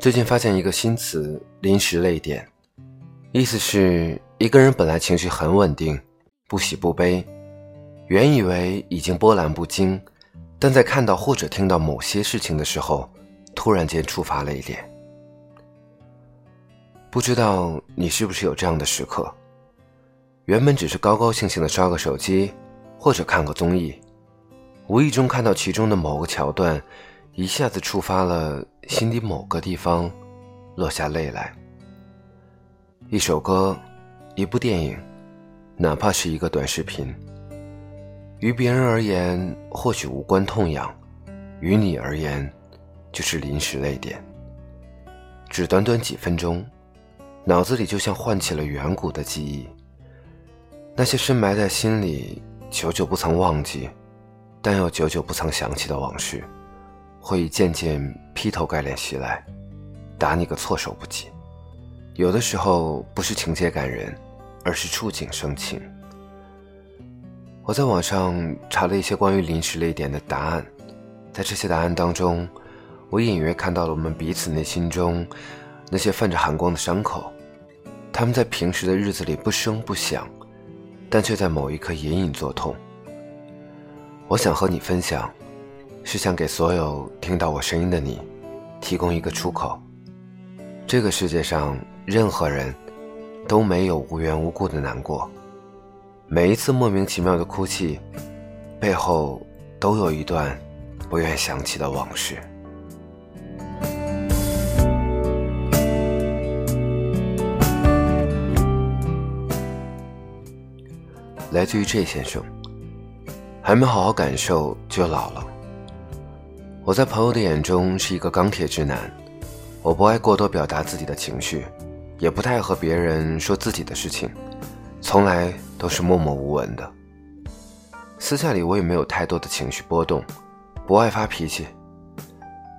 最近发现一个新词“临时泪点”，意思是一个人本来情绪很稳定，不喜不悲，原以为已经波澜不惊，但在看到或者听到某些事情的时候，突然间触发泪点。不知道你是不是有这样的时刻？原本只是高高兴兴的刷个手机，或者看个综艺，无意中看到其中的某个桥段。一下子触发了心底某个地方，落下泪来。一首歌，一部电影，哪怕是一个短视频，于别人而言或许无关痛痒，于你而言，就是临时泪点。只短短几分钟，脑子里就像唤起了远古的记忆，那些深埋在心里、久久不曾忘记，但又久久不曾想起的往事。会渐渐劈头盖脸袭来，打你个措手不及。有的时候不是情节感人，而是触景生情。我在网上查了一些关于临时泪点的答案，在这些答案当中，我隐约看到了我们彼此内心中那些泛着寒光的伤口，他们在平时的日子里不声不响，但却在某一刻隐隐作痛。我想和你分享。是想给所有听到我声音的你，提供一个出口。这个世界上任何人，都没有无缘无故的难过。每一次莫名其妙的哭泣，背后都有一段不愿想起的往事。来自于 J 先生，还没好好感受就老了。我在朋友的眼中是一个钢铁直男，我不爱过多表达自己的情绪，也不太和别人说自己的事情，从来都是默默无闻的。私下里我也没有太多的情绪波动，不爱发脾气，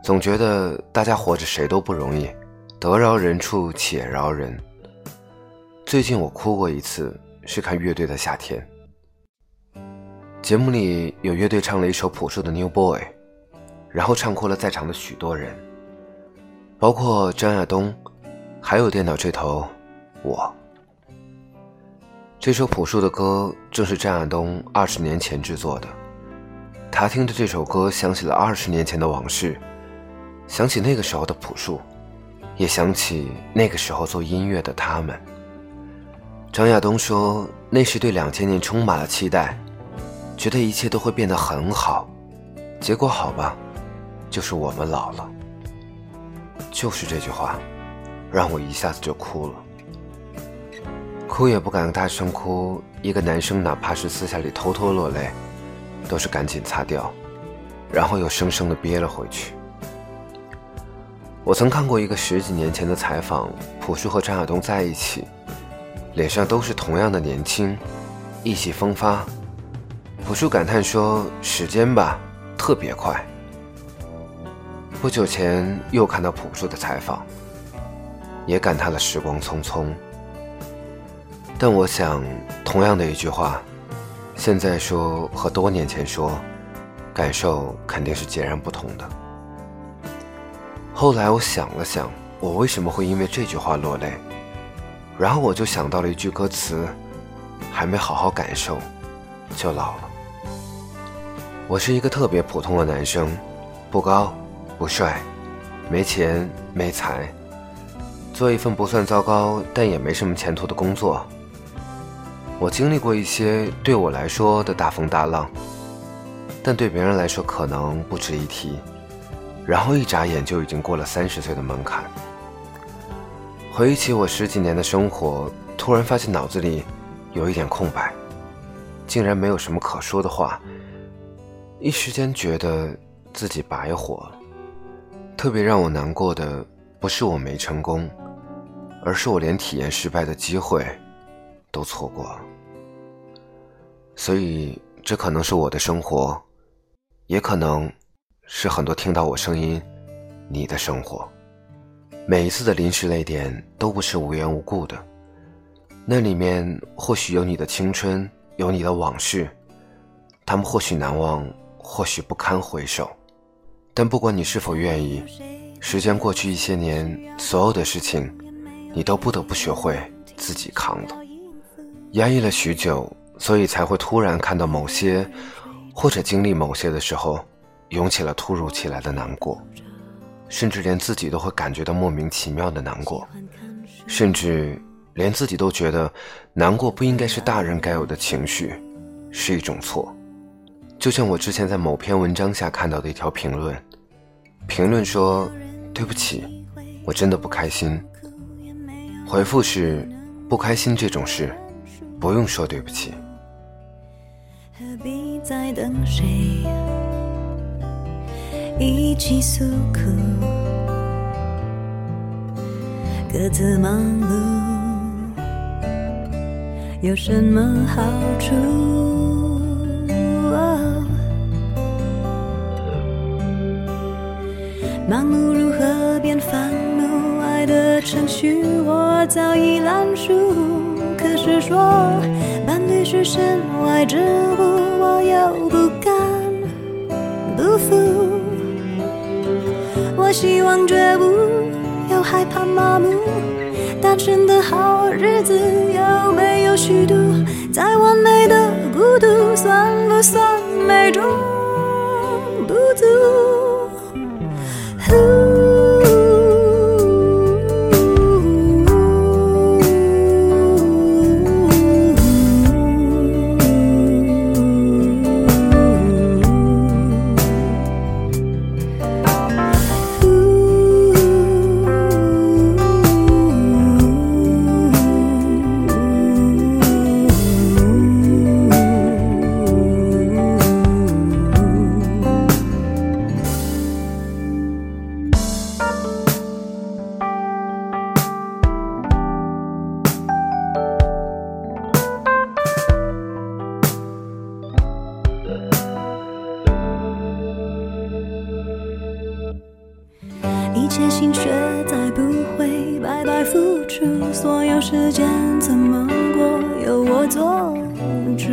总觉得大家活着谁都不容易，得饶人处且饶人。最近我哭过一次，是看乐队的夏天，节目里有乐队唱了一首朴树的《New Boy》。然后唱哭了在场的许多人，包括张亚东，还有电脑这头我。这首朴树的歌正是张亚东二十年前制作的。他听着这首歌，想起了二十年前的往事，想起那个时候的朴树，也想起那个时候做音乐的他们。张亚东说，那时对两千年充满了期待，觉得一切都会变得很好，结果好吧。就是我们老了，就是这句话，让我一下子就哭了。哭也不敢大声哭，一个男生哪怕是私下里偷偷落泪，都是赶紧擦掉，然后又生生的憋了回去。我曾看过一个十几年前的采访，朴树和张亚东在一起，脸上都是同样的年轻，意气风发。朴树感叹说：“时间吧，特别快。”不久前又看到朴树的采访，也感叹了时光匆匆。但我想，同样的一句话，现在说和多年前说，感受肯定是截然不同的。后来我想了想，我为什么会因为这句话落泪，然后我就想到了一句歌词：还没好好感受，就老了。我是一个特别普通的男生，不高。不帅，没钱没才，做一份不算糟糕但也没什么前途的工作。我经历过一些对我来说的大风大浪，但对别人来说可能不值一提。然后一眨眼就已经过了三十岁的门槛。回忆起我十几年的生活，突然发现脑子里有一点空白，竟然没有什么可说的话。一时间觉得自己白活了。特别让我难过的，不是我没成功，而是我连体验失败的机会都错过。所以，这可能是我的生活，也可能是很多听到我声音你的生活。每一次的临时泪点都不是无缘无故的，那里面或许有你的青春，有你的往事，他们或许难忘，或许不堪回首。但不管你是否愿意，时间过去一些年，所有的事情，你都不得不学会自己扛了。压抑了许久，所以才会突然看到某些，或者经历某些的时候，涌起了突如其来的难过，甚至连自己都会感觉到莫名其妙的难过，甚至连自己都觉得难过不应该是大人该有的情绪，是一种错。就像我之前在某篇文章下看到的一条评论，评论说：“对不起，我真的不开心。”回复是：“不开心这种事。”不用说对不起。何必再等谁一起诉苦？各自忙碌有什么好处？盲目如何变烦怒？爱的程序我早已烂熟。可是说伴侣是身外之物，我又不敢不服。我希望觉悟，又害怕麻木。单纯的好日子有没有虚度？再完美的孤独，算不算美中不足？Ooh. 切心血再不会白白付出，所有时间怎么过由我做主。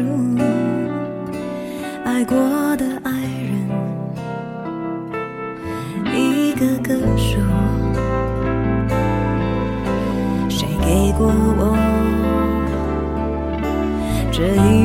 爱过的爱人一个个数，谁给过我这一